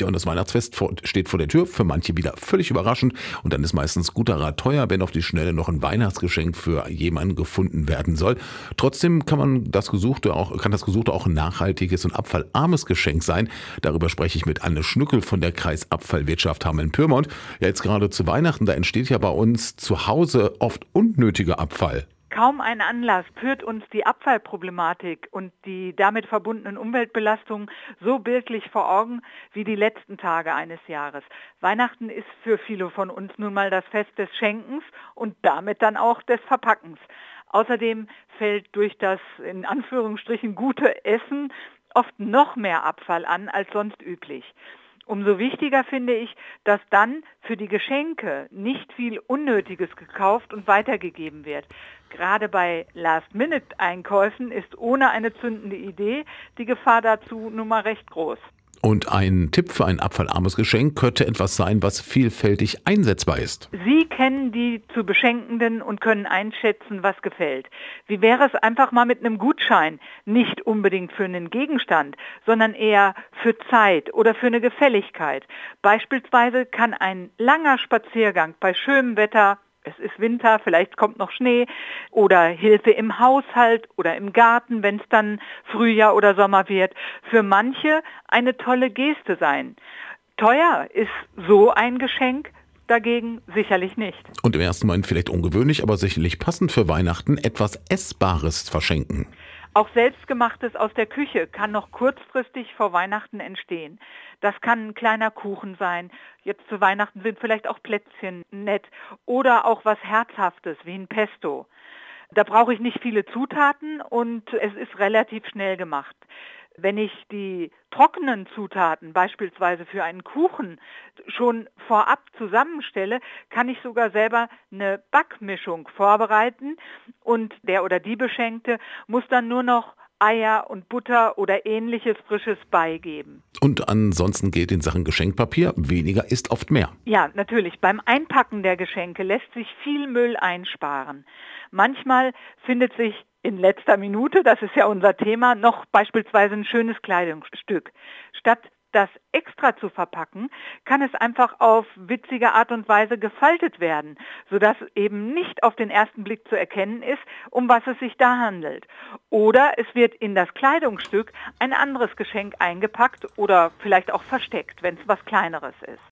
Ja, und das Weihnachtsfest steht vor der Tür, für manche wieder völlig überraschend. Und dann ist meistens guter Rat teuer, wenn auf die Schnelle noch ein Weihnachtsgeschenk für jemanden gefunden werden soll. Trotzdem kann man das Gesuchte auch, kann das Gesuchte auch ein nachhaltiges und abfallarmes Geschenk sein. Darüber spreche ich mit Anne Schnückel von der Kreisabfallwirtschaft Hameln-Pyrmont. Ja, jetzt gerade zu Weihnachten, da entsteht ja bei uns zu Hause oft unnötiger Abfall. Kaum ein Anlass führt uns die Abfallproblematik und die damit verbundenen Umweltbelastungen so bildlich vor Augen wie die letzten Tage eines Jahres. Weihnachten ist für viele von uns nun mal das Fest des Schenkens und damit dann auch des Verpackens. Außerdem fällt durch das in Anführungsstrichen gute Essen oft noch mehr Abfall an als sonst üblich. Umso wichtiger finde ich, dass dann für die Geschenke nicht viel Unnötiges gekauft und weitergegeben wird. Gerade bei Last-Minute-Einkäufen ist ohne eine zündende Idee die Gefahr dazu nun mal recht groß. Und ein Tipp für ein abfallarmes Geschenk könnte etwas sein, was vielfältig einsetzbar ist. Sie kennen die zu Beschenkenden und können einschätzen, was gefällt. Wie wäre es einfach mal mit einem Gutschein, nicht unbedingt für einen Gegenstand, sondern eher für Zeit oder für eine Gefälligkeit. Beispielsweise kann ein langer Spaziergang bei schönem Wetter es ist Winter, vielleicht kommt noch Schnee oder Hilfe im Haushalt oder im Garten, wenn es dann Frühjahr oder Sommer wird, für manche eine tolle Geste sein. Teuer ist so ein Geschenk dagegen sicherlich nicht. Und im ersten Moment vielleicht ungewöhnlich, aber sicherlich passend für Weihnachten etwas Essbares verschenken. Auch Selbstgemachtes aus der Küche kann noch kurzfristig vor Weihnachten entstehen. Das kann ein kleiner Kuchen sein. Jetzt zu Weihnachten sind vielleicht auch Plätzchen nett oder auch was Herzhaftes wie ein Pesto. Da brauche ich nicht viele Zutaten und es ist relativ schnell gemacht. Wenn ich die trockenen Zutaten, beispielsweise für einen Kuchen, schon vorab zusammenstelle, kann ich sogar selber eine Backmischung vorbereiten und der oder die Beschenkte muss dann nur noch Eier und Butter oder ähnliches Frisches beigeben. Und ansonsten gilt in Sachen Geschenkpapier, weniger ist oft mehr. Ja, natürlich. Beim Einpacken der Geschenke lässt sich viel Müll einsparen. Manchmal findet sich in letzter Minute, das ist ja unser Thema, noch beispielsweise ein schönes Kleidungsstück. Statt das extra zu verpacken, kann es einfach auf witzige Art und Weise gefaltet werden, sodass eben nicht auf den ersten Blick zu erkennen ist, um was es sich da handelt. Oder es wird in das Kleidungsstück ein anderes Geschenk eingepackt oder vielleicht auch versteckt, wenn es was kleineres ist.